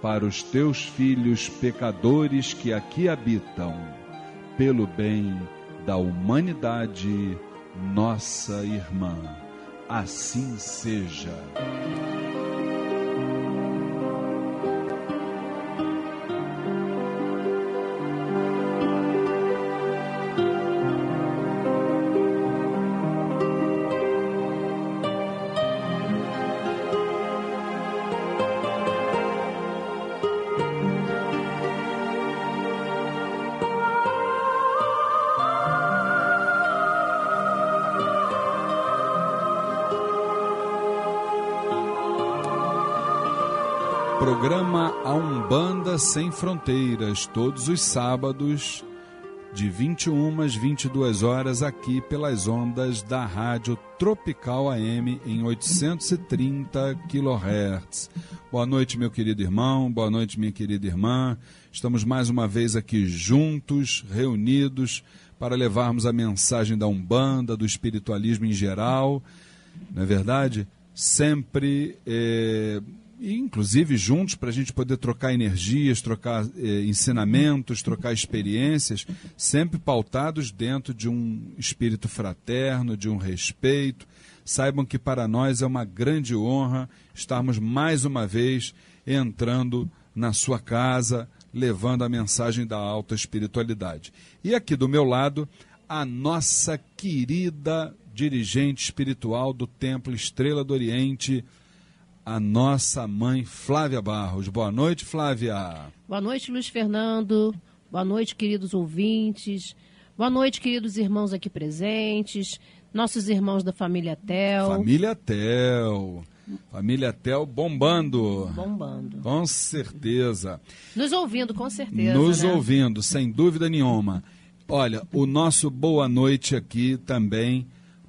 para os teus filhos pecadores que aqui habitam, pelo bem da humanidade, nossa irmã. Assim seja. Sem Fronteiras, todos os sábados, de 21 às 22 horas, aqui pelas ondas da Rádio Tropical AM em 830 kHz. Boa noite, meu querido irmão, boa noite, minha querida irmã. Estamos mais uma vez aqui juntos, reunidos, para levarmos a mensagem da Umbanda, do espiritualismo em geral não é verdade? Sempre, é, inclusive juntos, para a gente poder trocar energias, trocar é, ensinamentos, trocar experiências, sempre pautados dentro de um espírito fraterno, de um respeito. Saibam que para nós é uma grande honra estarmos mais uma vez entrando na sua casa, levando a mensagem da alta espiritualidade. E aqui do meu lado, a nossa querida dirigente espiritual do Templo Estrela do Oriente, a nossa mãe Flávia Barros. Boa noite, Flávia. Boa noite, Luiz Fernando. Boa noite, queridos ouvintes. Boa noite, queridos irmãos aqui presentes, nossos irmãos da família Tel. Família Tel. Família Tel bombando. Bombando. Com certeza. Nos ouvindo, com certeza. Nos né? ouvindo, sem dúvida nenhuma. Olha, o nosso boa noite aqui também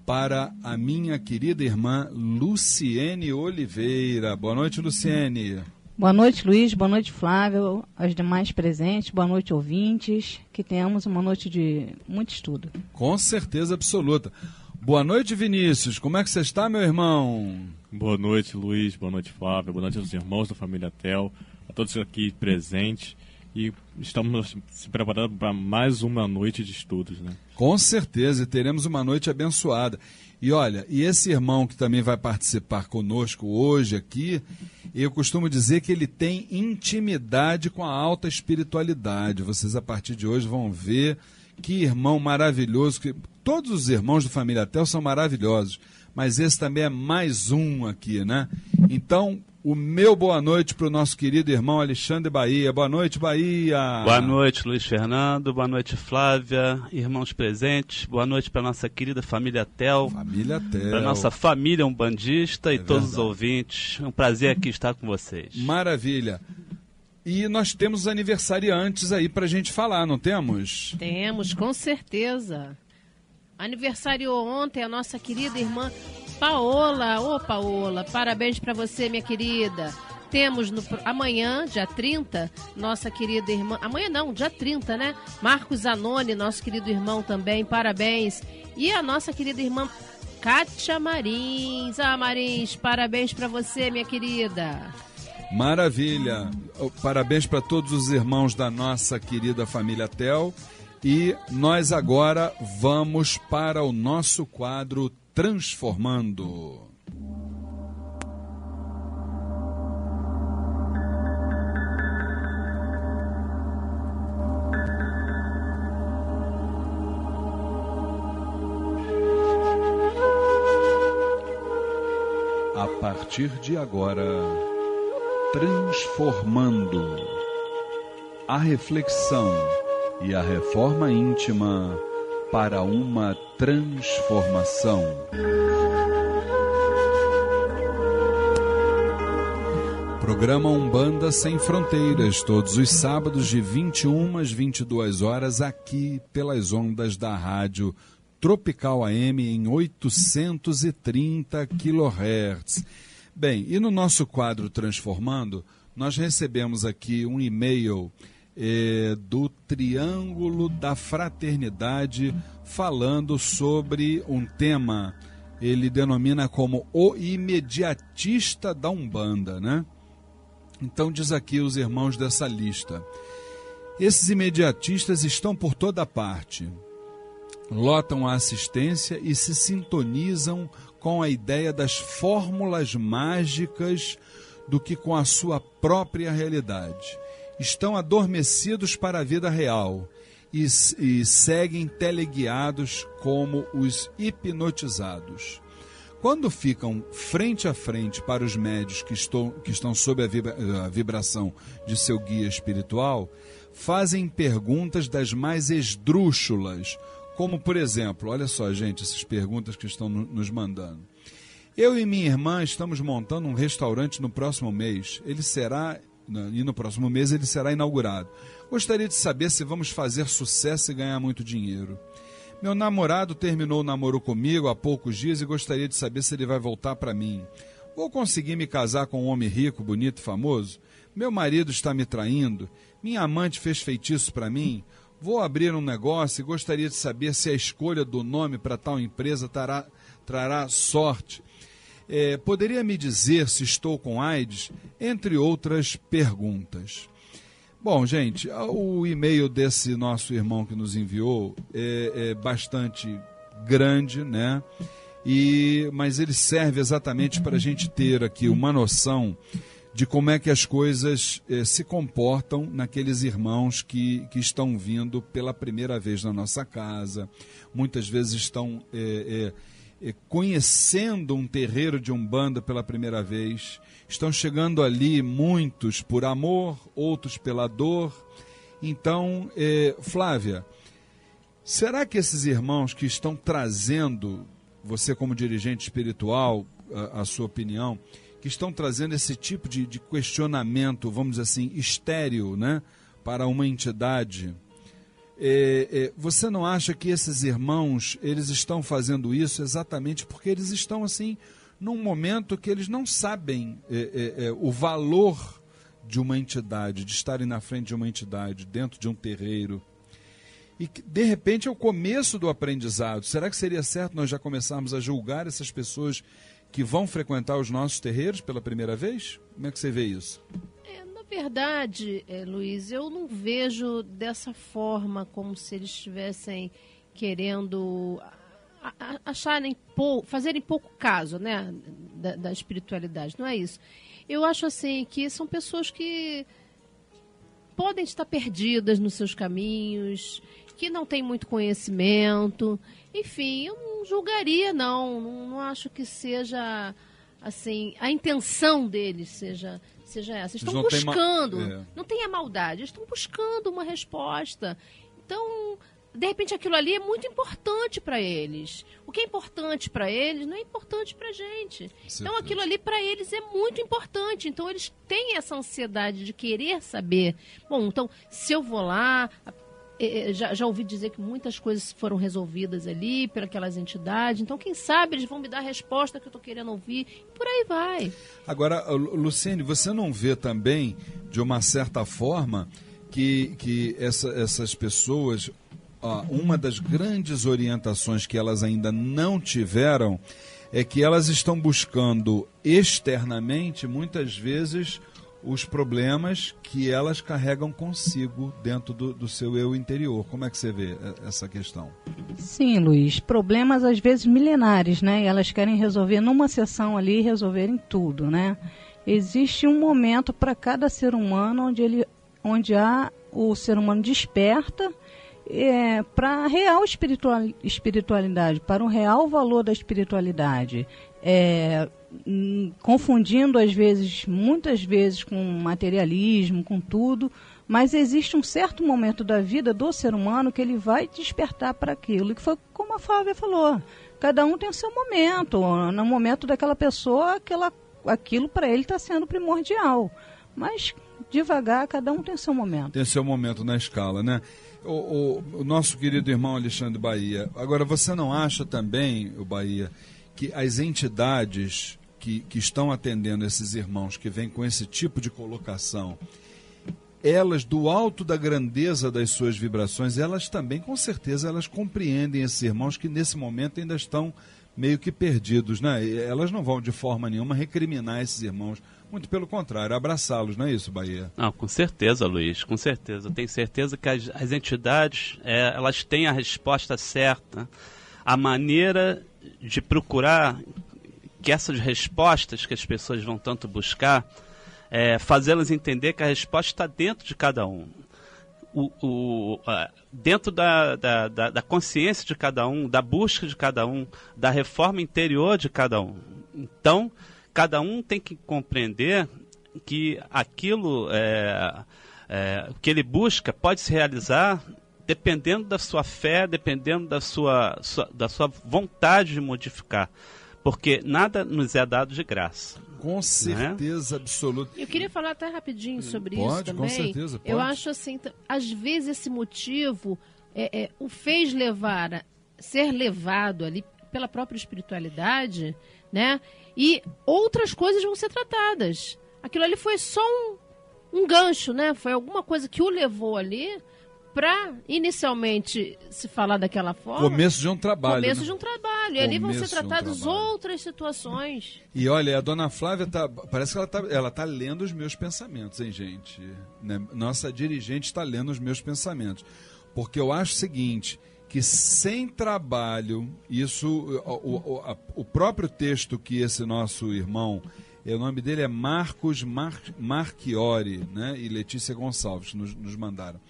para a minha querida irmã Luciene Oliveira. Boa noite, Luciene. Boa noite, Luiz. Boa noite, Flávio. Aos demais presentes. Boa noite, ouvintes. Que tenhamos uma noite de muito estudo. Com certeza absoluta. Boa noite, Vinícius. Como é que você está, meu irmão? Boa noite, Luiz. Boa noite, Flávio. Boa noite aos irmãos da família Tel, a todos aqui presentes. E estamos se preparando para mais uma noite de estudos, né? Com certeza, teremos uma noite abençoada. E olha, e esse irmão que também vai participar conosco hoje aqui, eu costumo dizer que ele tem intimidade com a alta espiritualidade. Vocês a partir de hoje vão ver que irmão maravilhoso. Que... Todos os irmãos do Família Tel são maravilhosos, mas esse também é mais um aqui, né? Então, o meu boa noite para o nosso querido irmão Alexandre Bahia. Boa noite, Bahia. Boa noite, Luiz Fernando. Boa noite, Flávia. Irmãos presentes. Boa noite para nossa querida família Tel. Família Tel. Para nossa família umbandista É e todos verdade. os ouvintes. É um prazer aqui estar com vocês. Maravilha. E nós temos aniversariantes aí para a gente falar, não temos? Temos, com certeza. Aniversariou ontem a nossa querida irmã Paola. Ô, Paola, parabéns para você, minha querida. Temos no, amanhã, dia 30, nossa querida irmã. Amanhã não, dia 30, né? Marcos Zanoni, nosso querido irmão também, parabéns. E a nossa querida irmã Kátia Marins. Ah, Marins, parabéns para você, minha querida. Maravilha. Oh, Parabéns para todos os irmãos da nossa querida família Tel. E nós agora vamos para o nosso quadro Transformando. A partir de agora, transformando a reflexão e a reforma íntima para uma transformação. Programa Umbanda Sem Fronteiras, todos os sábados de 21 às 22 horas, aqui pelas ondas da rádio Tropical AM em 830 kHz. Bem, e no nosso quadro Transformando, nós recebemos aqui um e-mail eh, do Triângulo da Fraternidade falando sobre um tema, ele denomina como o imediatista da Umbanda, né? Então diz aqui os irmãos dessa lista. Esses imediatistas estão por toda parte. Lotam a assistência e se sintonizam com a ideia das fórmulas mágicas do que com a sua própria realidade. Estão adormecidos para a vida real e, e seguem teleguiados como os hipnotizados. Quando ficam frente a frente para os médios que estão, que estão sob a, vibra, a vibração de seu guia espiritual, fazem perguntas das mais esdrúxulas, como por exemplo, olha só, gente, essas perguntas que estão no, nos mandando. Eu e minha irmã estamos montando um restaurante no próximo mês. Ele será e no próximo mês ele será inaugurado. Gostaria de saber se vamos fazer sucesso e ganhar muito dinheiro. Meu namorado terminou o namoro comigo há poucos dias e gostaria de saber se ele vai voltar para mim. Vou conseguir me casar com um homem rico, bonito e famoso? Meu marido está me traindo? Minha amante fez feitiço para mim? Vou abrir um negócio e gostaria de saber se a escolha do nome para tal empresa trará, trará sorte. É, poderia me dizer se estou com AIDS? Entre outras perguntas. Bom, gente, o e-mail desse nosso irmão que nos enviou é, é bastante grande, né? E, mas ele serve exatamente para a gente ter aqui uma noção de como é que as coisas eh, se comportam naqueles irmãos que, que estão vindo pela primeira vez na nossa casa, muitas vezes estão eh, eh, conhecendo um terreiro de umbanda pela primeira vez, estão chegando ali muitos por amor, outros pela dor. Então, Flávia, será que esses irmãos que estão trazendo, você como dirigente espiritual, a, a sua opinião, que estão trazendo esse tipo de, de questionamento, vamos dizer assim, estéreo, né, para uma entidade. É, é, você não acha que esses irmãos eles estão fazendo isso exatamente porque eles estão assim num momento que eles não sabem é, é, é o valor de uma entidade, de estarem na frente de uma entidade, dentro de um terreiro. E que, de repente é o começo do aprendizado. Será que seria certo nós já começarmos a julgar essas pessoas que vão frequentar os nossos terreiros pela primeira vez? Como é que você vê isso? Verdade, é, Luiz, eu não vejo dessa forma como se eles estivessem querendo acharem pou, fazerem pouco caso né, da, da espiritualidade. Não é isso. Eu acho assim que são pessoas que podem estar perdidas nos seus caminhos, que não têm muito conhecimento. Enfim, eu não julgaria, não. Não, não acho que seja assim a intenção deles seja seja essa. Estão buscando, ma... é. não tem a maldade, estão buscando uma resposta. Então, de repente aquilo ali é muito importante para eles. O que é importante para eles não é importante para gente. Então aquilo ali para eles é muito importante. Então eles têm essa ansiedade de querer saber. Bom, então se eu vou lá, é, é, já, já ouvi dizer que muitas coisas foram resolvidas ali pelas entidades. Então, quem sabe eles vão me dar a resposta que eu estou querendo ouvir. E por aí vai. Agora, Luciene, você não vê também, de uma certa forma, que, que essa, essas pessoas, ó, uma das grandes orientações que elas ainda não tiveram é que elas estão buscando externamente, muitas vezes, os problemas que elas carregam consigo dentro do, do, seu eu interior. Como é que você vê essa questão? Sim, Luiz. Problemas às vezes milenares, né? E elas querem resolver numa sessão ali, resolverem tudo, né? Existe um momento para cada ser humano onde ele, onde há o ser humano desperta é, para a real espiritual, espiritualidade, para o real valor da espiritualidade. É, Hum, confundindo às vezes, muitas vezes, com materialismo, com tudo, mas existe um certo momento da vida do ser humano que ele vai despertar para aquilo, que foi como a Flávia falou. Cada um tem o seu momento. No momento daquela pessoa, aquela, aquilo para ele está sendo primordial. Mas devagar, cada um tem seu momento. Tem seu momento na escala, né? O, o, o nosso querido irmão Alexandre Bahia. Agora, você não acha também, o Bahia, que as entidades que, que estão atendendo esses irmãos que vêm com esse tipo de colocação, elas, do alto da grandeza das suas vibrações, elas também, com certeza, elas compreendem esses irmãos que nesse momento ainda estão meio que perdidos, né? Elas não vão de forma nenhuma recriminar esses irmãos, muito pelo contrário, abraçá-los, não é isso, Bahia? Não, com certeza, Luiz, com certeza. Eu tenho certeza que as, as entidades, é, elas têm a resposta certa, a maneira de procurar que essas respostas que as pessoas vão tanto buscar, é, fazê-las entender que a resposta está dentro de cada um. O, o, dentro da, da, da, da, consciência de cada um, da busca de cada um, da reforma interior de cada um. Então, cada um tem que compreender que aquilo é, é, que ele busca pode se realizar dependendo da sua fé, dependendo da sua, sua da sua vontade de modificar porque nada nos é dado de graça. Com né? certeza né? absoluta. Eu queria falar até rapidinho sobre pode, isso também. Com certeza, pode. Eu acho assim, às vezes esse motivo é, é, o fez levar, a, ser levado ali pela própria espiritualidade, né? E outras coisas vão ser tratadas. Aquilo ali foi só um, um gancho, né? Foi alguma coisa que o levou ali para inicialmente se falar daquela forma. Começo de um trabalho. Começo né? de um trabalho. E ali vão ser um tratadas trabalho. outras situações. E olha, a dona Flávia tá. Parece que ela tá, ela tá lendo os meus pensamentos, hein, gente? Né? Nossa dirigente está lendo os meus pensamentos. Porque eu acho o seguinte. Que sem trabalho, isso, o, o, o próprio texto que esse nosso irmão, é, o nome dele é Marcos Mar, Marchiori, né? E Letícia Gonçalves nos, nos mandaram.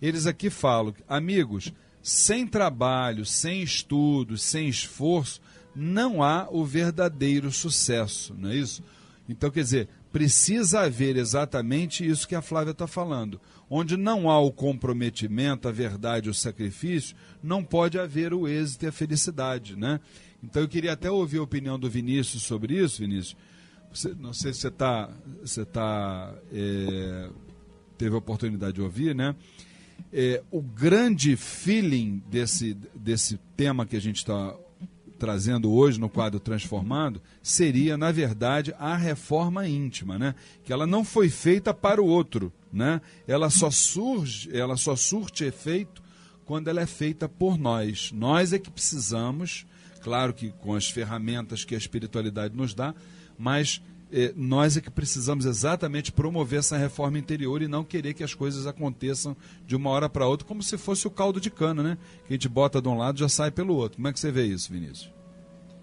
Eles aqui falam, amigos, sem trabalho, sem estudos, sem esforço, não há o verdadeiro sucesso, não é isso? Então, quer dizer, precisa haver exatamente isso que a Flávia está falando. Onde não há o comprometimento, a verdade, o sacrifício, não pode haver o êxito e a felicidade, né? Então, eu queria até ouvir a opinião do Vinícius sobre isso, Vinícius. Você- não sei se você está, você tá, é, teve a oportunidade de ouvir, né? É, o grande feeling desse, desse tema que a gente está trazendo hoje no quadro Transformando seria, na verdade, a reforma íntima, né? Que ela não foi feita para o outro, né? Ela só surge, ela só surte efeito quando ela é feita por nós. Nós é que precisamos, claro que com as ferramentas que a espiritualidade nos dá, mas nós é que precisamos exatamente promover essa reforma interior e não querer que as coisas aconteçam de uma hora para outra, como se fosse o caldo de cana, né? Que a gente bota de um lado já sai pelo outro. Como é que você vê isso, Vinícius?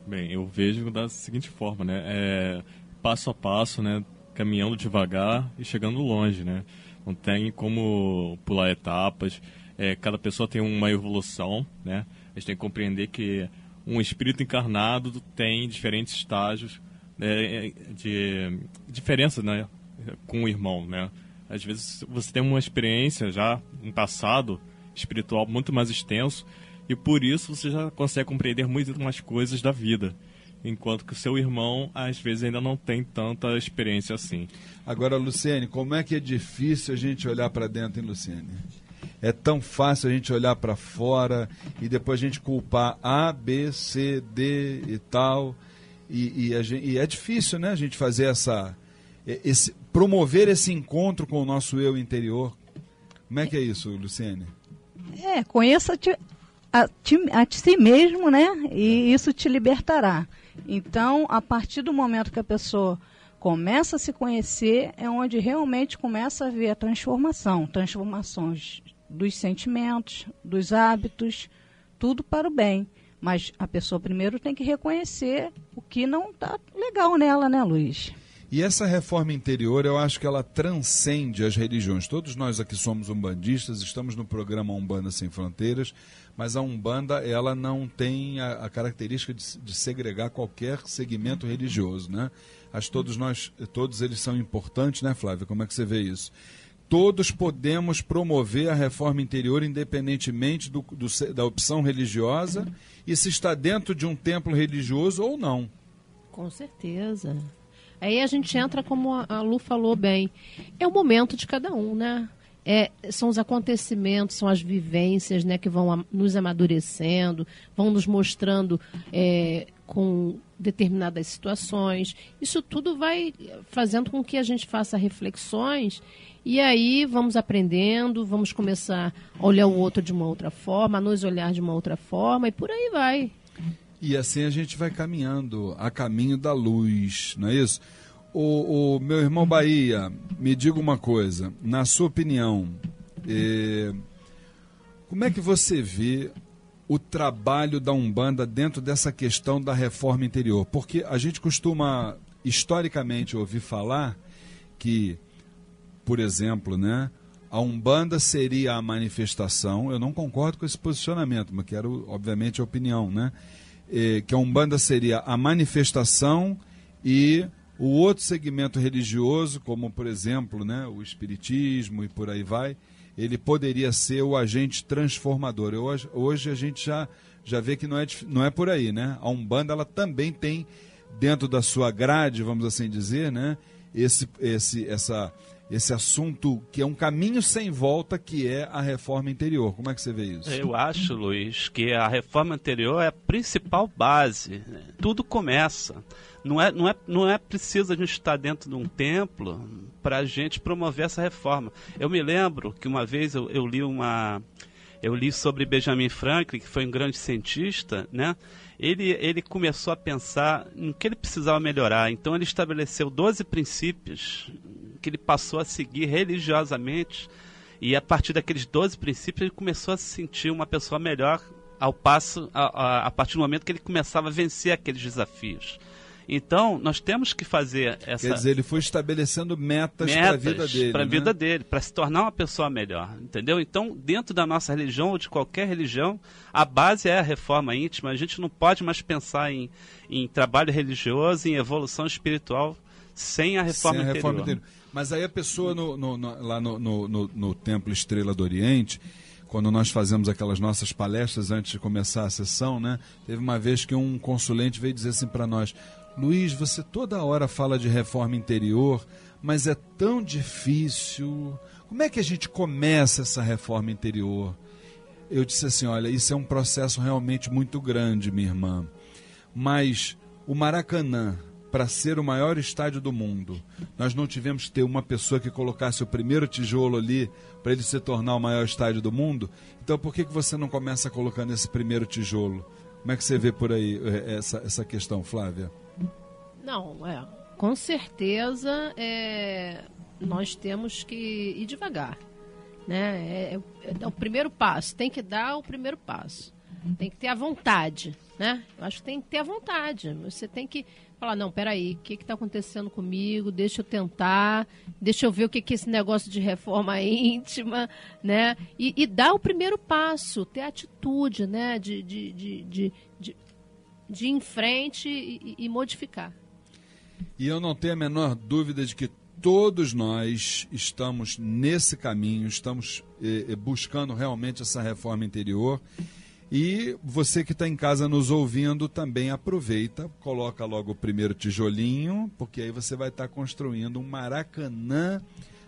Bem, eu vejo da seguinte forma, né? É, passo a passo, né? Caminhando devagar e chegando longe, né? Não tem como pular etapas. É, cada pessoa tem uma evolução, né? A gente tem que compreender que um espírito encarnado tem diferentes estágios né, de diferença, né? Com o irmão, né? Às vezes você tem uma experiência já, um passado espiritual muito mais extenso e por isso você já consegue compreender muito mais coisas da vida. Enquanto que o seu irmão, às vezes, ainda não tem tanta experiência assim. Agora, Luciene, como é que é difícil a gente olhar para dentro, hein, Luciene? É tão fácil a gente olhar para fora e depois a gente culpar A, B, C, D e tal. E, e gente- e é difícil, né, a gente fazer essa. Esse, promover esse encontro com o nosso eu interior. Como é que é isso, Luciene? É, conheça-te a, ti- a si mesmo, né? E isso te libertará. Então, a partir do momento que a pessoa começa a se conhecer, é onde realmente começa a ver a transformação transformações dos sentimentos, dos hábitos, tudo para o bem. Mas a pessoa primeiro tem que reconhecer o que não está legal nela, né, Luiz? E essa reforma interior, eu acho que ela transcende as religiões. Todos nós aqui somos umbandistas, estamos no programa Umbanda Sem Fronteiras, mas a Umbanda, ela não tem a, a característica de, de segregar qualquer segmento religioso, né? Acho todos nós, todos eles são importantes, né, Flávia? Como é que você vê isso? Todos podemos promover a reforma interior independentemente do, do da opção religiosa e se está dentro de um templo religioso ou não. Com certeza. Aí a gente entra, como a- Lu falou bem, é o momento de cada um, né? É, são os acontecimentos, são as vivências né, que vão nos amadurecendo, vão nos mostrando é, com determinadas situações. Isso tudo vai fazendo com que a gente faça reflexões e aí vamos aprendendo, vamos começar a olhar o outro de uma outra forma, a nos olhar de uma outra forma e por aí vai. E assim a gente vai caminhando a caminho da luz, não é isso? O, o meu irmão Bahia, me diga uma coisa, na sua opinião, eh, como é que você vê o trabalho da Umbanda dentro dessa questão da reforma interior? Porque a gente costuma, historicamente, ouvir falar que, por exemplo, né, a Umbanda seria a manifestação, eu não concordo com esse posicionamento, mas quero, obviamente, a opinião, né? Eh, que a Umbanda seria a manifestação e o outro segmento religioso, como por exemplo né, o Espiritismo e por aí vai, ele poderia ser o agente transformador. Hoje, hoje a gente já, já vê que não é, não é por aí. Né? A Umbanda ela também tem, dentro da sua grade, vamos assim dizer, né, esse, esse, essa, esse assunto que é um caminho sem volta, que é a reforma interior. Como é que você vê isso? Eu acho, Luiz, que a reforma anterior é a principal base. Tudo começa. Não é, não é, não é preciso a gente estar dentro de um templo para a gente promover essa reforma. Eu me lembro que uma vez eu, eu li uma eu li sobre Benjamin Franklin, que foi um grande cientista, né? Ele, ele começou a pensar no que ele precisava melhorar. Então ele estabeleceu 12 princípios que ele passou a seguir religiosamente. E a partir daqueles 12 princípios ele começou a se sentir uma pessoa melhor ao passo a, a, a partir do momento que ele começava a vencer aqueles desafios. Então, nós temos que fazer essa. Quer dizer, ele foi estabelecendo metas, metas para a vida dele. Para a né? vida dele, para se tornar uma pessoa melhor. Entendeu? Então, dentro da nossa religião ou de qualquer religião, a base é a reforma íntima. A gente não pode mais pensar em, em trabalho religioso, em evolução espiritual, sem a reforma, sem a reforma interior. Mas aí a pessoa no, no, no, lá no, Templo Estrela do Oriente quando nós fazemos aquelas nossas palestras antes de começar a sessão, né? Teve uma vez que um consulente veio dizer assim para nós: Luiz, você toda hora fala de reforma interior, mas é tão difícil. Como é que a gente começa essa reforma interior? Eu disse assim: olha, isso é um processo realmente muito grande, minha irmã. Mas o Maracanã, para ser o maior estádio do mundo, nós não tivemos que ter uma pessoa que colocasse o primeiro tijolo ali para ele se tornar o maior estádio do mundo. Então por que, que você não começa colocando esse primeiro tijolo? Como é que você vê por aí eh, essa, essa questão, Flávia? Não, é. Com certeza é, nós temos que ir devagar. Né? É, é, é, o primeiro passo, tem que dar o primeiro passo. Tem que ter a vontade, né? Eu acho que tem que ter a vontade. Você tem que falar, não, peraí, o que está acontecendo comigo? Deixa eu tentar, deixa eu ver o que, que é esse negócio de reforma íntima, né? E, e dar o primeiro passo, ter atitude, né? De, de, de, de, de, de ir em frente e, e modificar. E eu não tenho a menor dúvida de que todos nós estamos nesse caminho, estamos eh, eh, buscando realmente essa reforma interior. E você que está em casa nos ouvindo também aproveita, coloca logo o primeiro tijolinho, porque aí você vai estar tá construindo um maracanã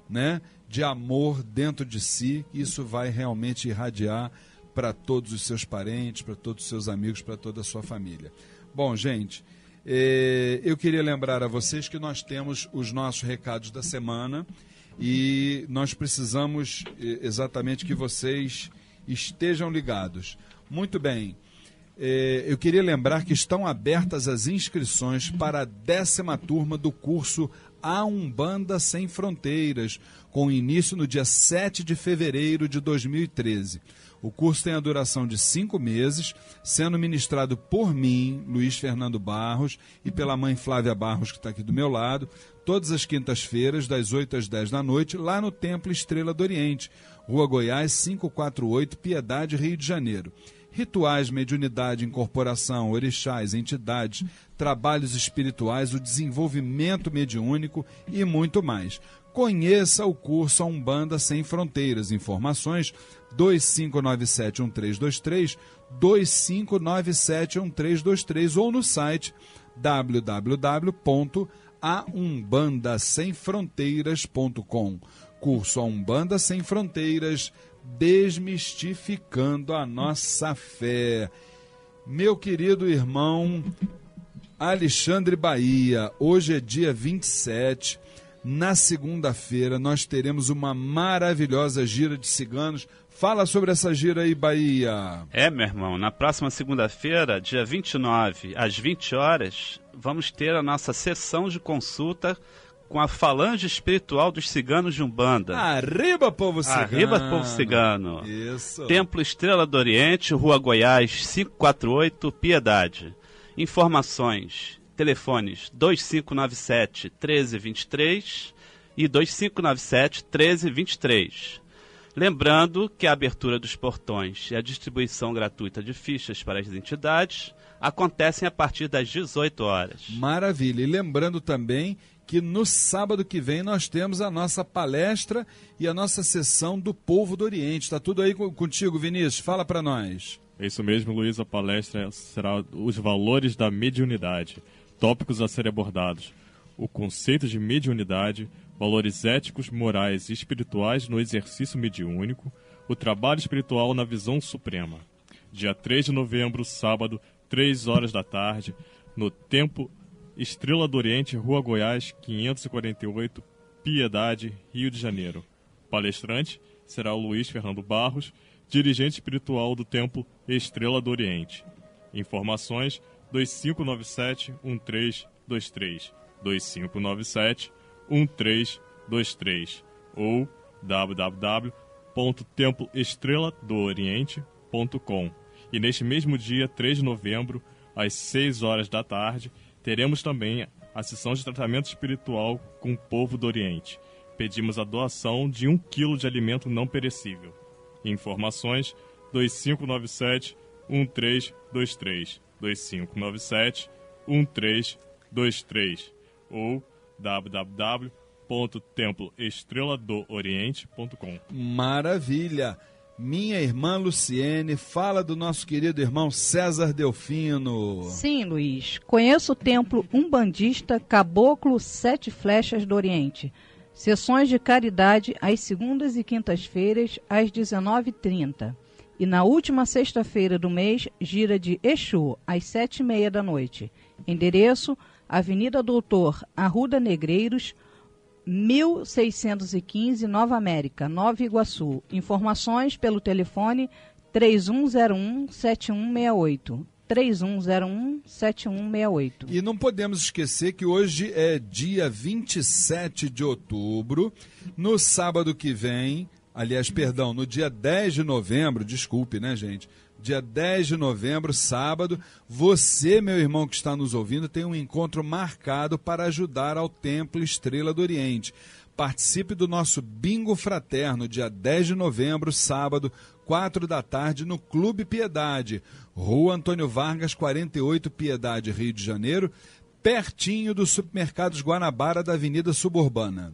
né, de amor dentro de si. Isso vai realmente irradiar para todos os seus parentes, para todos os seus amigos, para toda a sua família. Bom, gente, é, eu queria lembrar a vocês que nós temos os nossos recados da semana e nós precisamos é, exatamente que vocês estejam ligados. Muito bem. É, eu queria lembrar que estão abertas as inscrições para a décima turma do curso A Umbanda Sem Fronteiras, com início no dia 7 de fevereiro de 2013. O curso tem a duração de cinco meses, sendo ministrado por mim, Luiz Fernando Barros, e pela mãe Flávia Barros, que está aqui do meu lado, todas as quintas-feiras, das 8 às 10 da noite, lá no Templo Estrela do Oriente, Rua Goiás, 548, Piedade, Rio de Janeiro rituais, mediunidade, incorporação, orixás, entidades, trabalhos espirituais, o desenvolvimento mediúnico e muito mais. Conheça o curso A Umbanda Sem Fronteiras. Informações 25971323, 25971323 ou no site www.aumbandasemfronteiras.com. Curso A Umbanda Sem Fronteiras, desmistificando a nossa fé. Meu querido irmão Alexandre Bahia, hoje é dia 27 na segunda-feira nós teremos uma maravilhosa gira de ciganos. Fala sobre essa gira aí, Bahia. É, meu irmão, na próxima segunda-feira, dia 29, às 20 horas, vamos ter a nossa sessão de consulta com a falange espiritual dos ciganos de Umbanda. Arriba, povo cigano! Arriba, povo cigano! Isso! Templo Estrela do Oriente, Rua Goiás, 548, Piedade. Informações telefones 2597 1323 e 2597 1323. Lembrando que a abertura dos portões e a distribuição gratuita de fichas para as entidades acontecem a partir das 18 horas. Maravilha. E lembrando também que no sábado que vem nós temos a nossa palestra e a nossa sessão do Povo do Oriente. Está tudo aí contigo, Vinícius? Fala para nós. É isso mesmo, Luiz. A palestra será os valores da mediunidade tópicos a serem abordados. o conceito de mediunidade, valores éticos, morais e espirituais no exercício mediúnico, o trabalho espiritual na visão suprema. Dia 3 de novembro, sábado, 3 horas da tarde, no Templo Estrela do Oriente, Rua Goiás, 548, Piedade, Rio de Janeiro. Palestrante será o Luiz Fernando Barros, dirigente espiritual do Templo Estrela do Oriente. Informações 2597 1323 2597 1323 ou www.temploestreladooriente.com. E neste mesmo dia, 3 de novembro, às 6 horas da tarde, teremos também a sessão de tratamento espiritual com o povo do Oriente. Pedimos a doação de um quilo de alimento não perecível. Informações 2597 1323 2597 1323 ou www.temploestreladooriente.com. Maravilha! Minha irmã Luciene fala do nosso querido irmão César Delfino. Sim, Luiz. Conheço o templo umbandista Caboclo Sete Flechas do Oriente. Sessões de caridade às segundas e quintas-feiras, às 19h30. E na última sexta-feira do mês, gira de Exu, às sete e meia da noite. Endereço, Avenida Doutor Arruda Negreiros, 1615, Nova América, Nova Iguaçu. Informações pelo telefone 3101-7168. 3101-7168. E não podemos esquecer que hoje é dia 27 de outubro. No sábado que vem, aliás, perdão, no dia 10 de novembro, desculpe, né, gente? Dia 10 de novembro, sábado. Você, meu irmão que está nos ouvindo, tem um encontro marcado para ajudar ao Templo Estrela do Oriente. Participe do nosso Bingo Fraterno, dia 10 de novembro, sábado, 4 da tarde, no Clube Piedade, Rua Antônio Vargas, 48, Piedade, Rio de Janeiro, pertinho dos supermercados Guanabara da Avenida Suburbana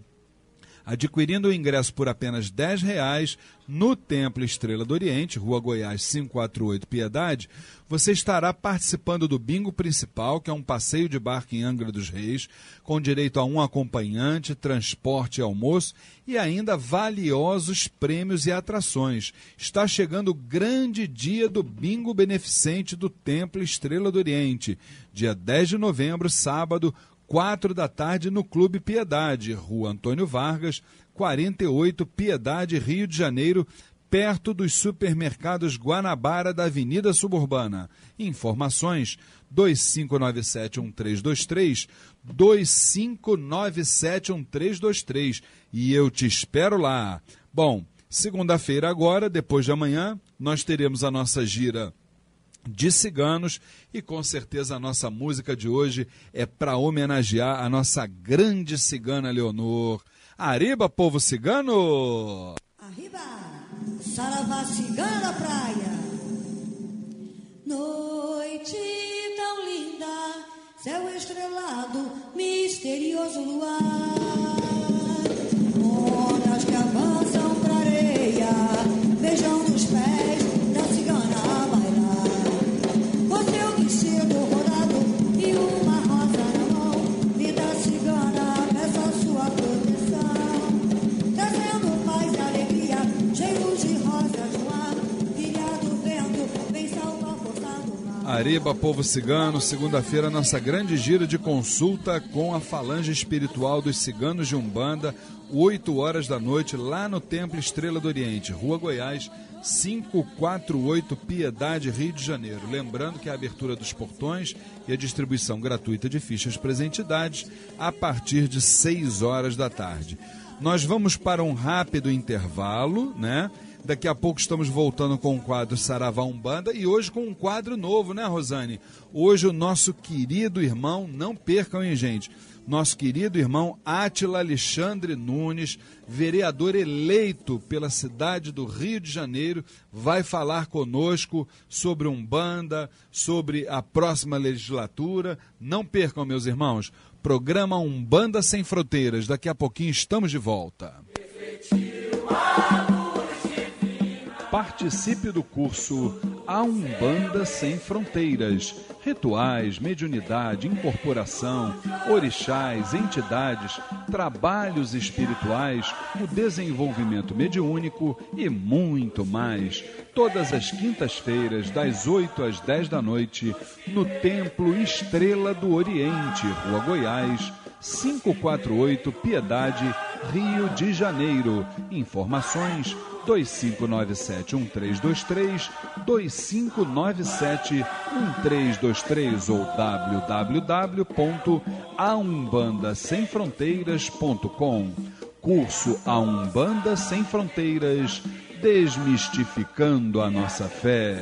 adquirindo o ingresso por apenas R$ reais no Templo Estrela do Oriente, Rua Goiás 548 Piedade, você estará participando do bingo principal, que é um passeio de barco em Angra dos Reis, com direito a um acompanhante, transporte e almoço e ainda valiosos prêmios e atrações. Está chegando o grande dia do bingo beneficente do Templo Estrela do Oriente, dia 10 de novembro, sábado, quatro da tarde no Clube Piedade, Rua Antônio Vargas, 48, Piedade, Rio de Janeiro, perto dos supermercados Guanabara da Avenida Suburbana. Informações 25971323, 25971323 e eu te espero lá. Bom, segunda-feira agora, depois de amanhã, nós teremos a nossa gira de ciganos e com certeza a nossa música de hoje é para homenagear a nossa grande cigana Leonor. Arriba, povo cigano! Arriba, saravá cigana praia. Noite tão linda, céu estrelado, misterioso luar. Ondas que avançam pra areia, beijando os pés Ariba, povo cigano, segunda-feira, nossa grande gira de consulta com a falange espiritual dos ciganos de Umbanda, 8 horas da noite, lá no Templo Estrela do Oriente, Rua Goiás, 548 Piedade, Rio de Janeiro. Lembrando que a abertura dos portões e a distribuição gratuita de fichas presentidades a partir de 6 horas da tarde. Nós vamos para um rápido intervalo, né? Daqui a pouco estamos voltando com o quadro Saravá Umbanda e hoje com um quadro novo, né, Rosane? Hoje o nosso querido irmão, não percam, hein, gente? Nosso querido irmão Átila Alexandre Nunes, vereador eleito pela cidade do Rio de Janeiro, vai falar conosco sobre Umbanda, sobre a próxima legislatura. Não percam, meus irmãos. Programa Umbanda Sem Fronteiras. Daqui a pouquinho estamos de volta. Participe do curso A Umbanda Sem Fronteiras. Rituais, mediunidade, incorporação, orixás, entidades, trabalhos espirituais, o desenvolvimento mediúnico e muito mais. Todas as quintas-feiras, das 8 às 10 da noite, no Templo Estrela do Oriente, Rua Goiás, 548 Piedade, Rio de Janeiro. Informações 2597-1323, 2597-1323 ou www.aumbandasemfronteiras.com. Curso A Umbanda Sem Fronteiras, desmistificando a nossa fé.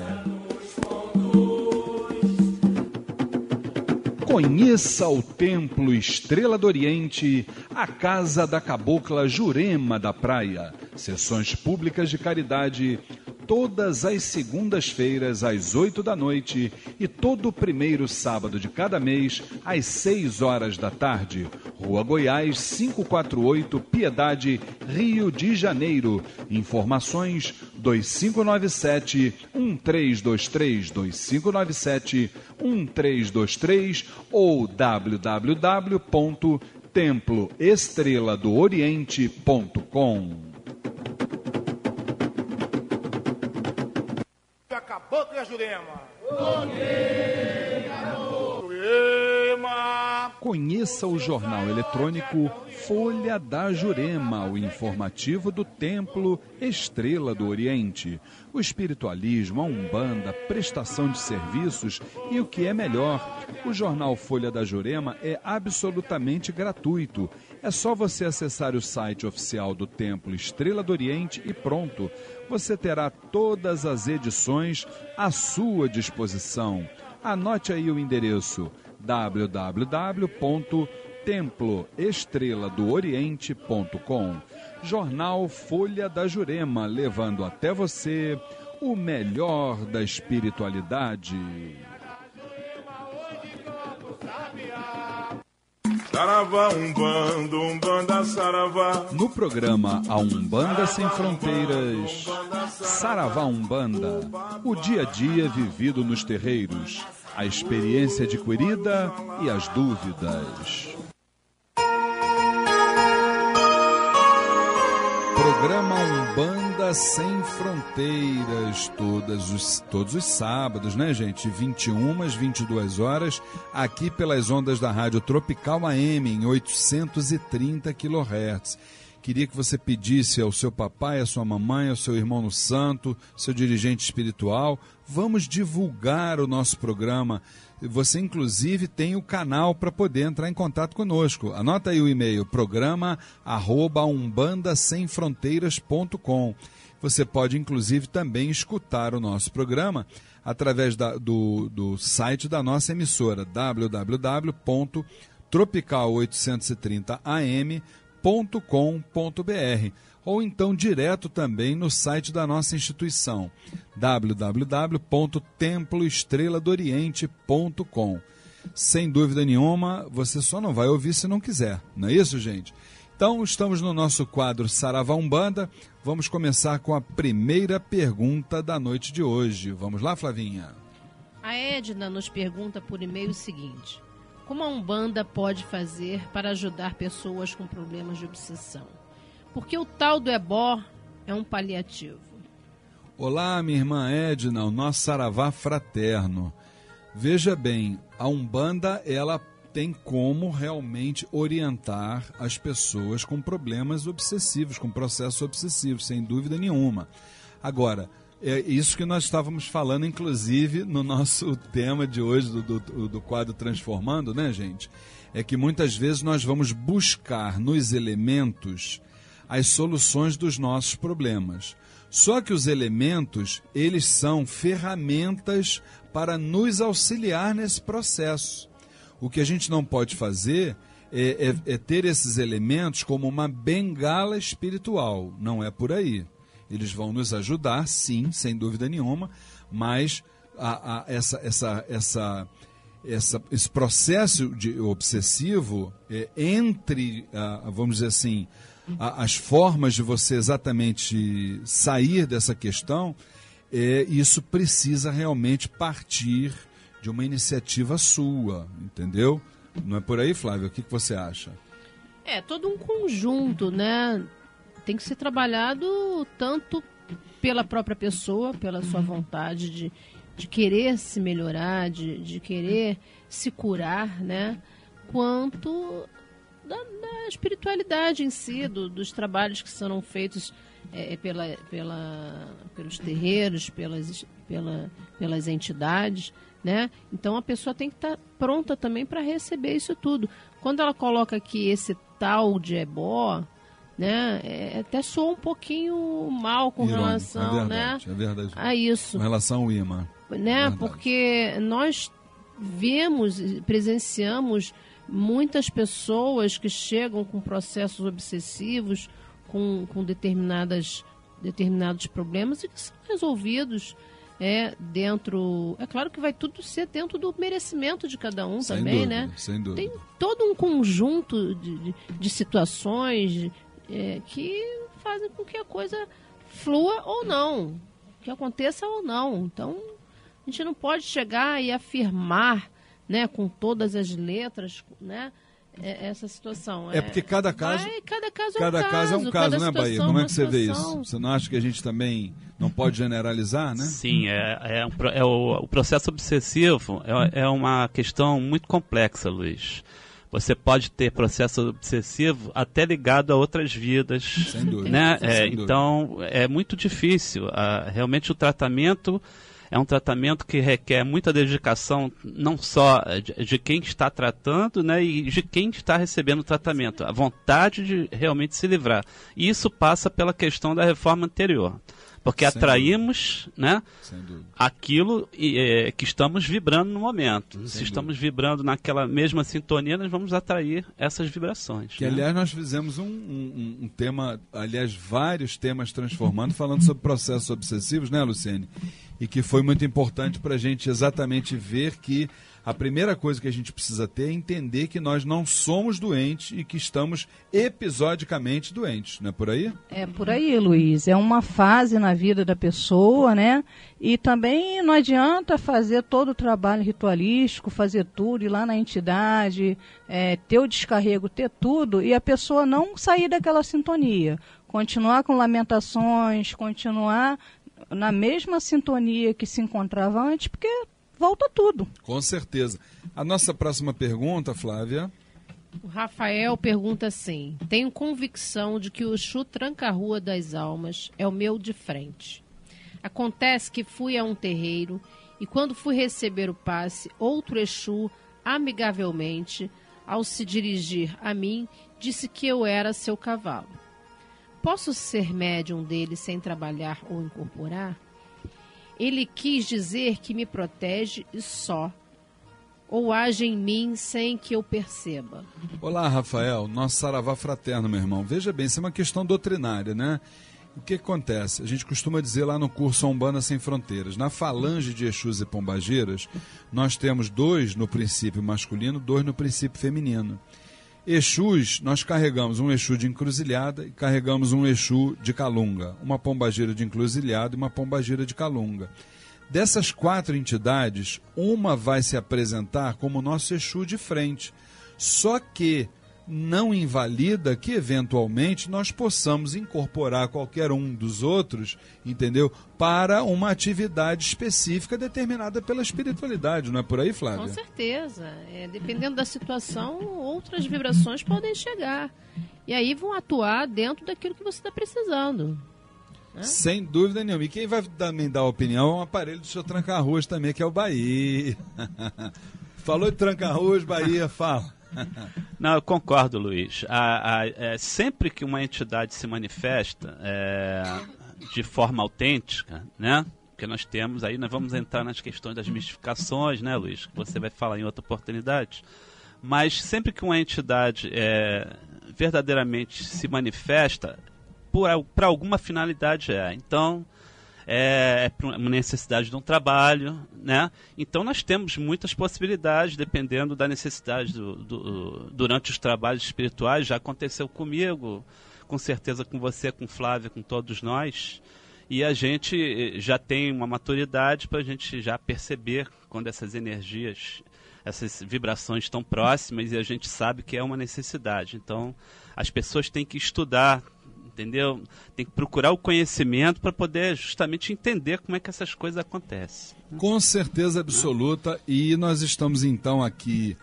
Conheça o Templo Estrela do Oriente, a casa da cabocla Jurema da Praia. Sessões públicas de caridade todas as segundas-feiras às 8 da noite e todo primeiro sábado de cada mês às 6 horas da tarde. Rua Goiás, 548, Piedade, Rio de Janeiro. Informações 2597 1323 2597 1323 ou www.temploestreladooriente.com. Jurema. Jurema. Conheça o jornal eletrônico Folha da Jurema, o informativo do Templo Estrela do Oriente. O espiritualismo, a umbanda, prestação de serviços e o que é melhor. O jornal Folha da Jurema é absolutamente gratuito. É só você acessar o site oficial do Templo Estrela do Oriente e pronto. Você terá todas as edições à sua disposição. Anote aí o endereço www.temploestreladooriente.com. Jornal Folha da Jurema, levando até você o melhor da espiritualidade. Saravá, umbanda, umbanda, saravá. No programa A Umbanda Sem Fronteiras, Saravá Umbanda, o dia a dia vivido nos terreiros, a experiência adquirida e as dúvidas. Programa Umbanda Sem Fronteiras, todos os, todos os sábados, né, gente? 21 às 22 horas, aqui pelas ondas da Rádio Tropical AM, em 830 kHz. Queria que você pedisse ao seu papai, à sua mamãe, ao seu irmão no santo, seu dirigente espiritual, vamos divulgar o nosso programa. Você, inclusive, tem o canal para poder entrar em contato conosco. Anota aí o e-mail, programa arroba. Você pode, inclusive, também escutar o nosso programa através da, do, do site da nossa emissora, www.tropical830am.com.br ou então direto também no site da nossa instituição, www.temploestreladoriente.com. Sem dúvida nenhuma, você só não vai ouvir se não quiser, não é isso, gente? Então, estamos no nosso quadro Saravá Umbanda. Vamos começar com a primeira pergunta da noite de hoje. Vamos lá, Flavinha? A Edna nos pergunta por e-mail o seguinte: Como a Umbanda pode fazer para ajudar pessoas com problemas de obsessão? Porque o tal do ebó é um paliativo. Olá, minha irmã Edna, o nosso saravá fraterno. Veja bem, a Umbanda, ela tem como realmente orientar as pessoas com problemas obsessivos, com processos obsessivos, sem dúvida nenhuma. Agora, é isso que nós estávamos falando, inclusive, no nosso tema de hoje, do, do, do quadro Transformando, né, gente? É que muitas vezes nós vamos buscar nos elementos as soluções dos nossos problemas. Só que os elementos, eles são ferramentas para nos auxiliar nesse processo. O que a gente não pode fazer é, é, é, ter esses elementos como uma bengala espiritual. Não é por aí. Eles vão nos ajudar, sim, sem dúvida nenhuma, mas a, a, essa, essa, essa, essa, esse processo de obsessivo é, entre, a, vamos dizer assim, as formas de você exatamente sair dessa questão é, isso precisa realmente partir de uma iniciativa sua, entendeu? Não é por aí, Flávio? O que, que você acha? É todo um conjunto, né? Tem que ser trabalhado tanto pela própria pessoa, pela sua vontade de, de querer se melhorar, de, de querer se curar, né? Quanto da, da espiritualidade em si, do, dos trabalhos que serão feitos é, pela, pela, pelos terreiros, pelas, pela, pelas entidades, né? Então a pessoa tem que estar tá pronta também para receber isso tudo. Quando ela coloca aqui esse tal de ebó, né? É, até soa um pouquinho mal com Irônico, relação, é né? verdade, É verdade. A isso, Com relação ao imã. né? verdade. Porque nós vemos, presenciamos muitas pessoas que chegam com processos obsessivos, com, com determinadas, determinados problemas e que são resolvidos é, dentro. É claro que vai tudo ser dentro do merecimento de cada um Sem também, dúvida, né? Sem dúvida. Tem todo um conjunto de, de, de situações é, que fazem com que a coisa flua ou não, que aconteça ou não. Então, a gente não pode chegar e afirmar, né, com todas as letras, né, é- essa situação. É porque cada caso- vai- cada caso Cada é um caso é um caso, cada né, Bahia? situação Como é que você vê isso? Você não acha que a gente também não pode generalizar, né? Sim, é, é, um é o, o processo obsessivo é, é uma questão muito complexa, Luiz. Você pode ter processo obsessivo até ligado a outras vidas. Sem dúvida. Né? Sem É, dúvida. então, é muito difícil. Ah, realmente, o tratamento é um tratamento que requer muita dedicação, não só de, de quem está tratando, né, e de quem está recebendo o tratamento. A vontade de realmente se livrar. E isso passa pela questão da reforma anterior. Porque Sem atraímos, né, Sem dúvida. aquilo é, que estamos vibrando no momento. Se Sem estamos vibrando naquela mesma sintonia, nós vamos atrair essas vibrações. Que, né? aliás, nós fizemos um, um- um tema, aliás, vários temas transformando, falando sobre processos obsessivos, né, Luciene? E que foi muito importante para a gente exatamente ver que a primeira coisa que a gente precisa ter é entender que nós não somos doentes e que estamos episodicamente doentes, não é por aí? É por aí, Luiz. É uma fase na vida da pessoa, né? E também não adianta fazer todo o trabalho ritualístico, fazer tudo, ir lá na entidade, é, ter o descarrego, ter tudo, e a pessoa não sair daquela sintonia. Continuar com lamentações, continuar na mesma sintonia que se encontrava antes, porque volta tudo. Com certeza. A nossa próxima pergunta, Flávia. O Rafael pergunta assim: Tenho convicção de que o Exu Tranca-Rua das Almas é o meu de frente. Acontece que fui a um terreiro e, quando fui receber o passe, outro Exu, amigavelmente, ao se dirigir a mim, disse que eu era seu cavalo. Posso ser médium dele sem trabalhar ou incorporar? Ele quis dizer que me protege e só, ou age em mim sem que eu perceba. Olá, Rafael, nosso saravá fraterno, meu irmão. Veja bem, isso é uma questão doutrinária, né? O que acontece? A gente costuma dizer lá no curso Umbanda Sem Fronteiras, na falange de Exus e Pombageiras, nós temos dois no princípio masculino, dois no princípio feminino. Exus, nós carregamos um Exu de encruzilhada e carregamos um Exu de calunga, uma pombagira de encruzilhada e uma pombagira de calunga. Dessas quatro entidades, uma vai se apresentar como nosso Exu de frente. Só que não invalida que eventualmente nós possamos incorporar qualquer um dos outros, entendeu? Para uma atividade específica determinada pela espiritualidade, não é por aí, Com Flávia? certeza. É, dependendo da situação, outras vibrações podem chegar. E aí vão atuar dentro daquilo que você está precisando. Sem dúvida nenhuma. E quem vai também dar opinião é um aparelho do seu tranca-arroz também, que é o Bahia. Falou de tranca-arroz, Bahia, fala. Não, eu concordo, Luiz. A- a- é, sempre que uma entidade se manifesta é, de forma autêntica, né? Porque nós temos aí, nós vamos entrar nas questões das mistificações, né, Luiz? Que você vai falar em outra oportunidade. Mas sempre que uma entidade é, verdadeiramente se manifesta, para alguma finalidade é. Então, é, é uma necessidade de um trabalho, né? Então nós temos muitas possibilidades, dependendo da necessidade do, do- durante os trabalhos espirituais. Já aconteceu comigo, com certeza com você, com Flávia, com todos nós. e a gente eh, já tem uma maturidade para a gente já perceber quando essas energias, essas vibrações estão próximas e a gente sabe que é uma necessidade. Então, as pessoas têm que estudar, entendeu? Tem que procurar o conhecimento para poder justamente entender como é que essas coisas acontecem. Com certeza absoluta. E nós estamos então aqui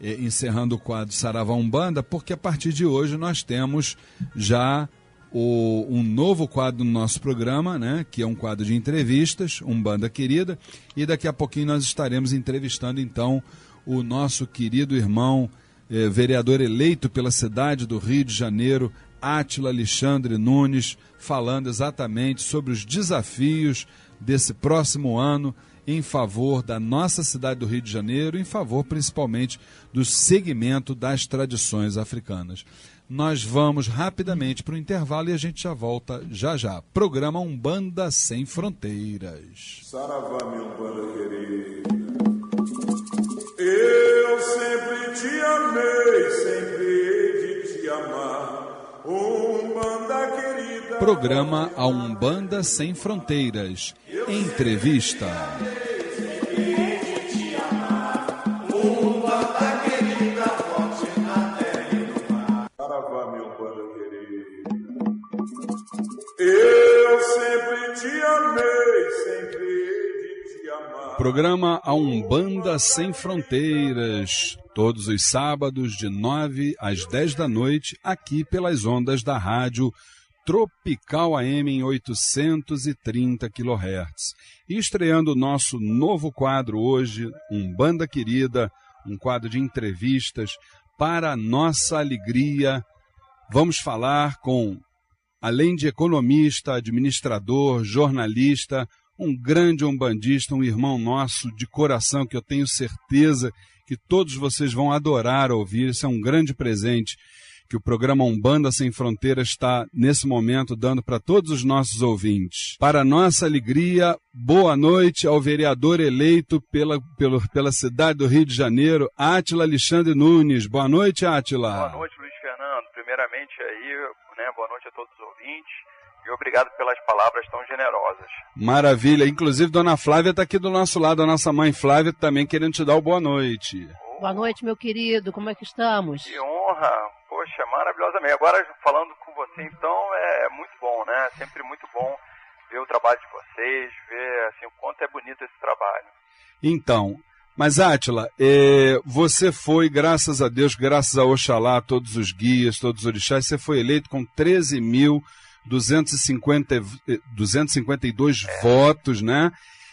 eh, encerrando o quadro Saravá Umbanda, porque a partir de hoje nós temos já o, um novo quadro no nosso programa, né, que é um quadro de entrevistas, Umbanda Querida, e daqui a pouquinho nós estaremos entrevistando então o nosso querido irmão, eh, vereador eleito pela cidade do Rio de Janeiro, Átila Alexandre Nunes, falando exatamente sobre os desafios desse próximo ano em favor da nossa cidade do Rio de Janeiro, em favor principalmente do segmento das tradições africanas. Nós vamos rapidamente para o intervalo e a gente já volta já já. Programa Umbanda Sem Fronteiras. Saravá, Umbanda. Eu Programa A Umbanda Sem Fronteiras. Entrevista. Meu. Eu sempre te amei, sempre hei de te amar. Programa A Umbanda Sem Fronteiras. Todos os sábados, de 9 às 10 da noite, aqui pelas ondas da rádio Tropical AM em 830 kHz. E estreando o nosso novo quadro hoje, Umbanda Querida, um quadro de entrevistas para nossa alegria. Vamos falar com, além de economista, administrador, jornalista, um grande umbandista, um irmão nosso de coração que eu tenho certeza que todos vocês vão adorar ouvir. Isso é um grande presente que o programa Umbanda Sem Fronteiras está, nesse momento, dando para todos os nossos ouvintes. Para nossa alegria, boa noite ao vereador eleito pela, pelo, pela cidade do Rio de Janeiro, Átila Alexandre Nunes. Boa noite, Átila. Boa noite, Luiz Fernando. Primeiramente aí, né, boa noite a todos os ouvintes e obrigado pelas palavras tão generosas. Maravilha. Inclusive, Dona Flávia está aqui do nosso lado, a nossa mãe Flávia também querendo te dar o boa noite. Boa noite, meu querido. Como é que estamos? Que honra, poxa, maravilhosamente. Agora falando com você, então, é muito bom, né? Sempre muito bom ver o trabalho de vocês, ver assim o quanto é bonito esse trabalho. Então, mas Átila, eh, você foi, graças a Deus, graças a Oxalá, todos os guias, todos os orixás, você foi eleito com 13.250 eh, 252 votos, né?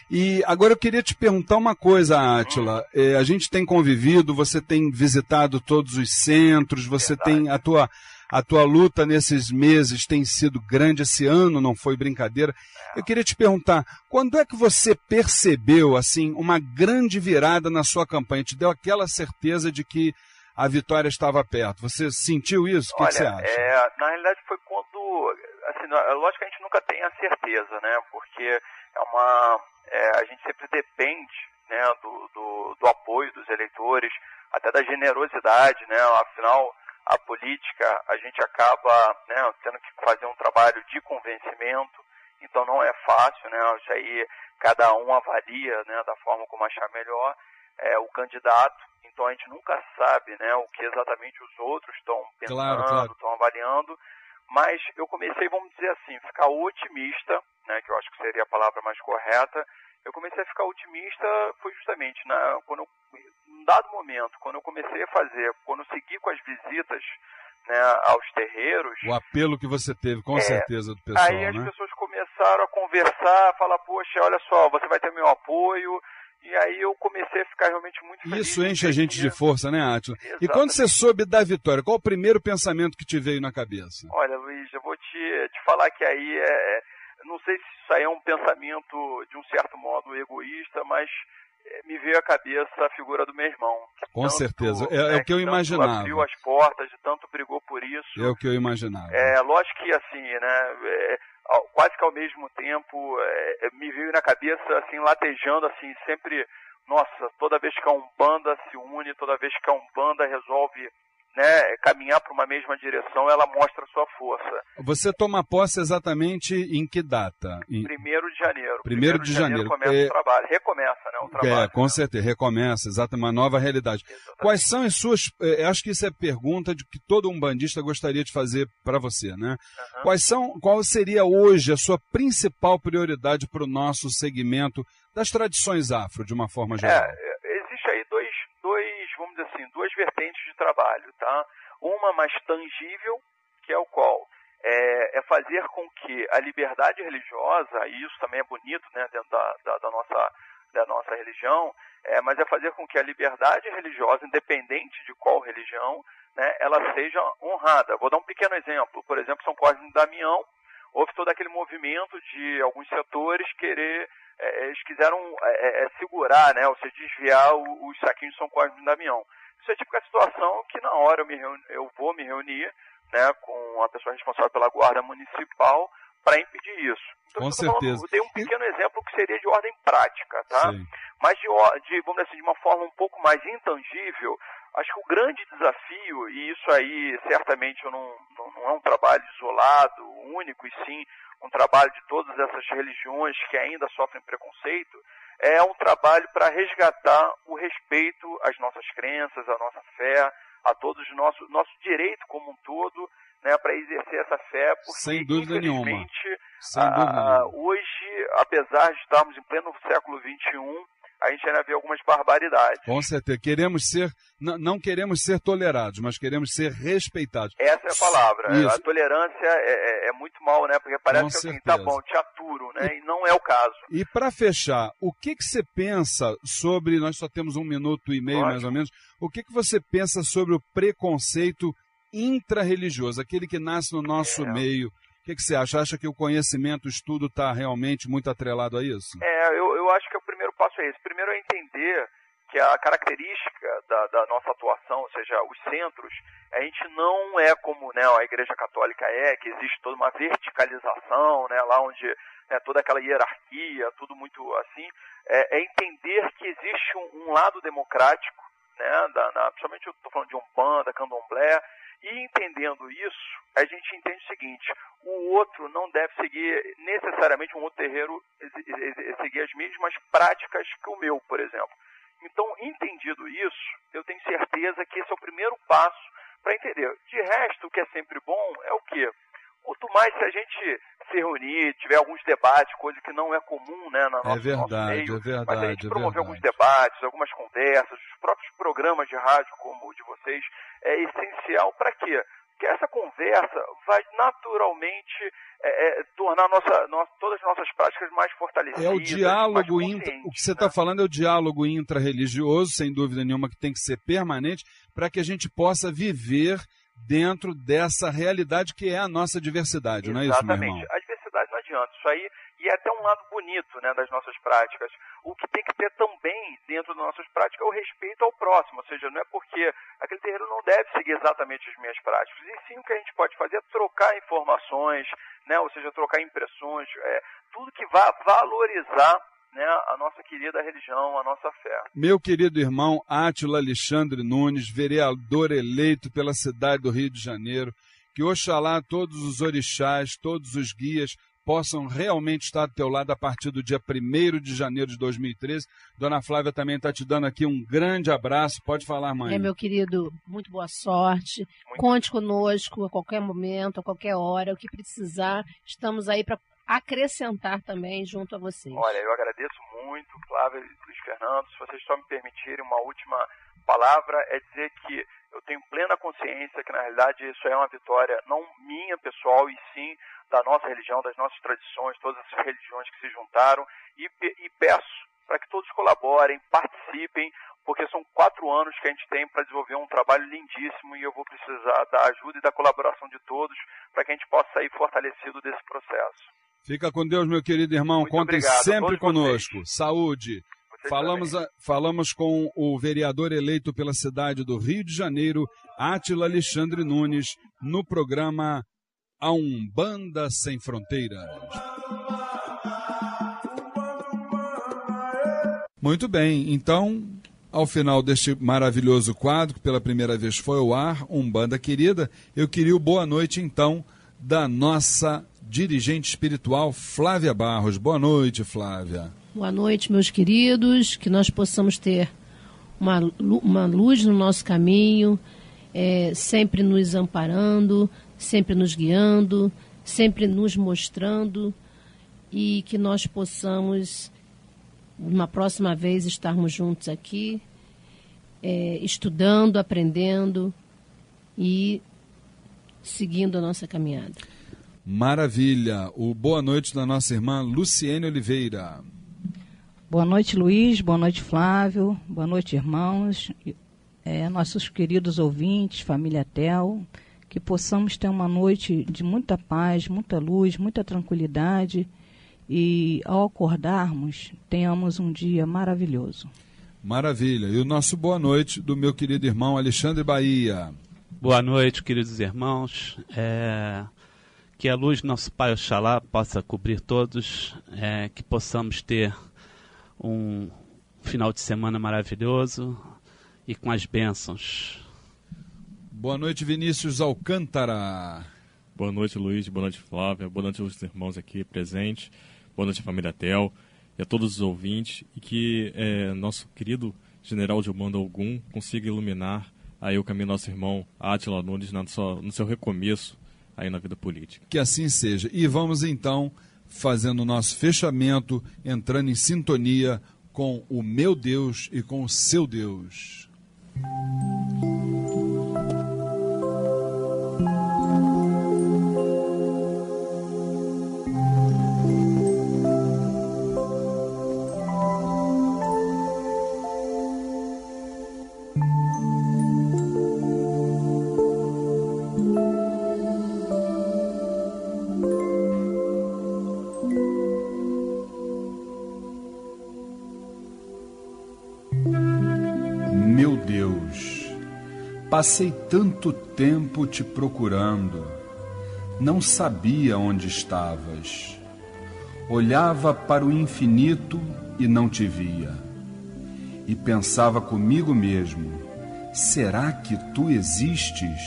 E agora eu queria te perguntar uma coisa, Átila. Eh, a gente tem convivido, você tem visitado todos os centros, você Verdade. tem a tua a tua luta nesses meses tem sido grande esse ano, não foi brincadeira. Eu queria te perguntar, quando é que você percebeu assim uma grande virada na sua campanha? Te deu aquela certeza de que a vitória estava perto? Você sentiu isso? O que, que você Olha, acha? é, na realidade foi quando, assim, lógico que a gente nunca tem a certeza, né? Porque é uma, é, a gente sempre depende, né, do, do, do apoio dos eleitores, até da generosidade, né? Afinal, a política a gente acaba, né, tendo que fazer um trabalho de convencimento, então não é fácil, né? Isso aí cada um avalia, né, da forma como achar melhor é, o candidato. Então a gente nunca sabe, né, o que exatamente os outros estão pensando, Claro, claro. estão avaliando. Mas eu comecei, vamos dizer assim, ficar otimista, né, que eu acho que seria a palavra mais correta. Eu comecei a ficar otimista foi justamente na, quando eu, num dado momento, quando eu comecei a fazer, quando eu segui com as visitas né, aos terreiros, O apelo que você teve, com É, certeza, do pessoal, Aí as né? pessoas começaram a conversar, a falar, poxa, olha só, você vai ter meu apoio. E aí eu comecei a ficar realmente muito feliz. Isso enche a gente de força, né, Átila? E quando você soube da vitória, qual o primeiro pensamento que te veio na cabeça? Olha, Luiz, eu vou te, te falar que aí é. Não sei se isso aí é um pensamento, de um certo modo, egoísta, mas é, me veio à cabeça a figura do meu irmão. Com tanto, certeza. É- é o que eu tanto imaginava. abriu as portas, de tanto brigou por isso. É o que eu imaginava. É, lógico que assim, né, é, quase que ao mesmo tempo é, é, me veio na cabeça assim, latejando assim, sempre, nossa, toda vez que a Umbanda se une, toda vez que a Umbanda resolve né, caminhar para uma mesma direção, ela mostra a sua força. Você toma posse exatamente em que data? Em... Primeiro de janeiro. Primeiro de janeiro. começa É- o trabalho. Recomeça, né, o trabalho. É, com certeza, recomeça, exato, uma nova realidade. Exatamente. Quais são as suas. eh, acho que isso é pergunta de que todo um bandista gostaria de fazer para você, né? Aham. Quais são, qual seria hoje a sua principal prioridade para o nosso segmento das tradições afro, de uma forma geral? É, é, existe aí dois, dois, vamos dizer assim, duas vertentes de trabalho, tá? Uma mais tangível, que é o qual é, é fazer com que a liberdade religiosa, e isso também é bonito, né, dentro da, da, da nossa da nossa religião, é, mas é fazer com que a liberdade religiosa, independente de qual religião, né, ela seja honrada. Vou dar um pequeno exemplo. Por exemplo, São Cosme e Damião, houve todo aquele movimento de alguns setores querer, é, eles quiseram é, é, segurar, né, ou seja, desviar o- os saquinhos de São Cosme e Damião. Isso é típica situação que na hora eu, me reuni- eu vou me reunir né, com a pessoa responsável pela guarda municipal para impedir isso. Então, Com eu tô falando- certeza. eu dei um pequeno exemplo que seria de ordem prática, tá? Sim. mas de, de, vamos dizer assim, de uma forma um pouco mais intangível, acho que o grande desafio, e isso aí certamente não, não, não é um trabalho isolado, único, e sim um trabalho de todas essas religiões que ainda sofrem preconceito, é um trabalho para resgatar o respeito às nossas crenças, à nossa fé, a todos os nossos nosso direito como um todo, né, para exercer essa fé, porque Sem dúvida nenhuma. infelizmente Sem dúvida ah, nenhuma. hoje, apesar de estarmos em pleno século XXI, a gente ainda vê algumas barbaridades. Com certeza. Queremos ser, não queremos ser tolerados, mas queremos ser respeitados. Essa é a palavra. Isso. A tolerância é, é- é muito mal, né? Porque parece Com que assim, tá bom, te aturo, né? E não é o caso. E para fechar, o que, que você pensa sobre. Nós só temos um minuto e meio, Ótimo. mais ou menos. O que, que você pensa sobre o preconceito intrarreligioso, aquele que nasce no nosso É. meio? O que, que você acha? Acha que o conhecimento, o estudo está realmente muito atrelado a isso? É, eu, eu acho que primeiro passo é esse. Primeiro é entender que a característica da, da nossa atuação, ou seja, os centros, a gente não é como né, a Igreja Católica é, que existe toda uma verticalização, né, lá onde né, toda aquela hierarquia, tudo muito assim, é, é entender que existe um, um lado democrático, né, da, na, principalmente eu estou falando de Umbanda, Candomblé, e entendendo isso, a gente entende o seguinte, o outro não deve seguir necessariamente um outro terreiro seguir as mesmas práticas que o meu, por exemplo. Então, entendido isso, eu tenho certeza que esse é o primeiro passo para entender. De resto, o que é sempre bom é o quê? Quanto mais se a gente se reunir, tiver alguns debates, coisa que não é comum né, na É nosso, nosso verdade, meio, é verdade, mas a gente é promover alguns debates, algumas conversas, os próprios programas de rádio como o de vocês, é essencial para quê? Porque essa conversa vai naturalmente é, é, tornar nossa, nossa- todas as nossas práticas mais fortalecidas. É o diálogo intra, o que você né? está falando é o diálogo intra-religioso, sem dúvida nenhuma, que tem que ser permanente, para que a gente possa viver dentro dessa realidade que é a nossa diversidade, não é isso, meu irmão? Exatamente. A diversidade não adianta. Isso aí, e é até um lado bonito né, das nossas práticas. O que tem que ter também dentro das nossas práticas é o respeito ao próximo. Ou seja, não é porque aquele terreiro não deve seguir exatamente as minhas práticas. E sim o que a gente pode fazer é trocar informações, né, ou seja, trocar impressões, é, tudo que vá valorizar né, a nossa querida religião, a nossa fé. Meu querido irmão Átila Alexandre Nunes, vereador eleito pela cidade do Rio de Janeiro, que oxalá todos os orixás, todos os guias possam realmente estar do teu lado a partir do dia 1 de janeiro de 2013. Dona Flávia também está te dando aqui um grande abraço. Pode falar, mãe. É, meu querido, muito boa sorte. Muito Conte conosco a qualquer momento, a qualquer hora, o que precisar. Estamos aí para acrescentar também junto a vocês. Olha, eu agradeço muito, Flávio e Luiz Fernando. Se vocês só me permitirem uma última palavra, é dizer que eu tenho plena consciência que, na realidade, isso é uma vitória não minha, pessoal, e sim da nossa religião, das nossas tradições, todas essas religiões que se juntaram. E, pe- e peço para que todos colaborem, participem, porque são quatro anos que a gente tem para desenvolver um trabalho lindíssimo e eu vou precisar da ajuda e da colaboração de todos para que a gente possa sair fortalecido desse processo. Fica com Deus, meu querido irmão. Muito Contem obrigado sempre todos conosco. Saúde. Vocês Falamos, também. a- falamos com o vereador eleito pela cidade do Rio de Janeiro, Átila Alexandre Nunes, no programa A Umbanda Sem Fronteiras. Muito bem, então Ao final deste maravilhoso quadro, que pela primeira vez foi ao ar, um banda querida, eu queria o boa noite então da nossa dirigente espiritual Flávia Barros. Boa noite, Flávia. Boa noite, meus queridos, que nós possamos ter uma, uma luz no nosso caminho, é, sempre nos amparando, sempre nos guiando, sempre nos mostrando e que nós possamos, uma próxima vez, estarmos juntos aqui, é, estudando, aprendendo e seguindo a nossa caminhada. Maravilha. O boa noite da nossa irmã Luciene Oliveira. Boa noite, Luiz. Boa noite, Flávio. Boa noite, irmãos. É, nossos queridos ouvintes, família Tel. Que possamos ter uma noite de muita paz, muita luz, muita tranquilidade. E ao acordarmos, tenhamos um dia maravilhoso. Maravilha. E o nosso boa noite do meu querido irmão Alexandre Bahia. Boa noite, queridos irmãos. É, que a luz do nosso Pai Oxalá possa cobrir todos, é, que possamos ter um final de semana maravilhoso e com as bênçãos. Boa noite, Vinícius Alcântara. Boa noite, Luiz. Boa noite, Flávia. Boa noite aos irmãos aqui presentes. Boa noite, família Tel. E a todos os ouvintes. E que é, nosso querido general Gilmando Algum consiga iluminar aí o caminho do nosso irmão Átila Nunes no seu recomeço aí na vida política. Que assim seja. E vamos então fazendo o nosso fechamento, entrando em sintonia com o meu Deus e com o seu Deus. Passei tanto tempo te procurando, não sabia onde estavas. Olhava para o infinito e não te via. E pensava comigo mesmo: será que tu existes?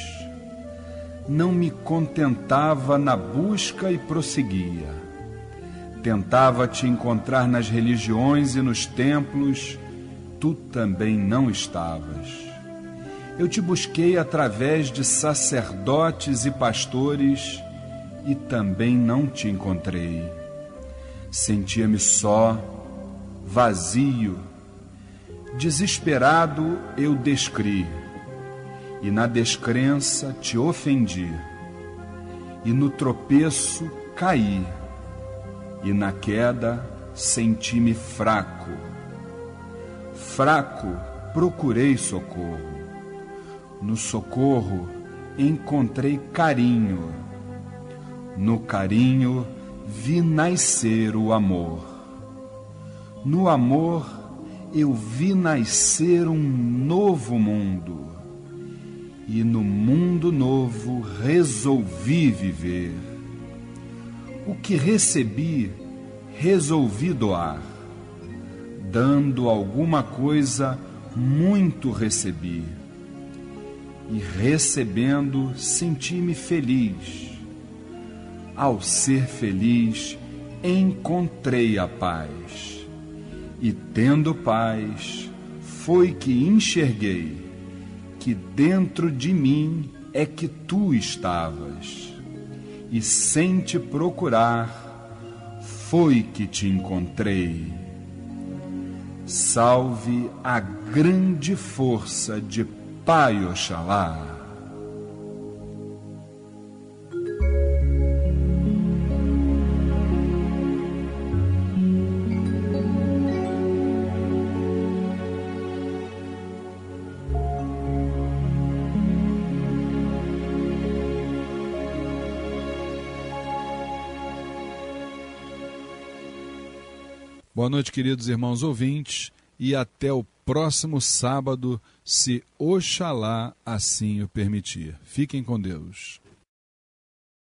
Não me contentava na busca e prosseguia. Tentava te encontrar nas religiões e nos templos tu também não estavas. Eu te busquei através de sacerdotes e pastores e também não te encontrei. Sentia-me só, vazio, desesperado eu descri, e na descrença te ofendi, e no tropeço caí, e na queda senti-me fraco Fraco, procurei socorro. No socorro, encontrei carinho. No carinho, vi nascer o amor. No amor, eu vi nascer um novo mundo. E no mundo novo resolvi viver. O que recebi, resolvi doar dando alguma coisa, muito recebi. E recebendo, senti-me feliz. Ao ser feliz, encontrei a paz. E tendo paz, foi que enxerguei que dentro de mim é que tu estavas. E sem te procurar, foi que te encontrei. Salve a grande força de Pai Oxalá. Boa noite, queridos irmãos ouvintes, e até o próximo sábado, se Oxalá assim o permitir. Fiquem com Deus.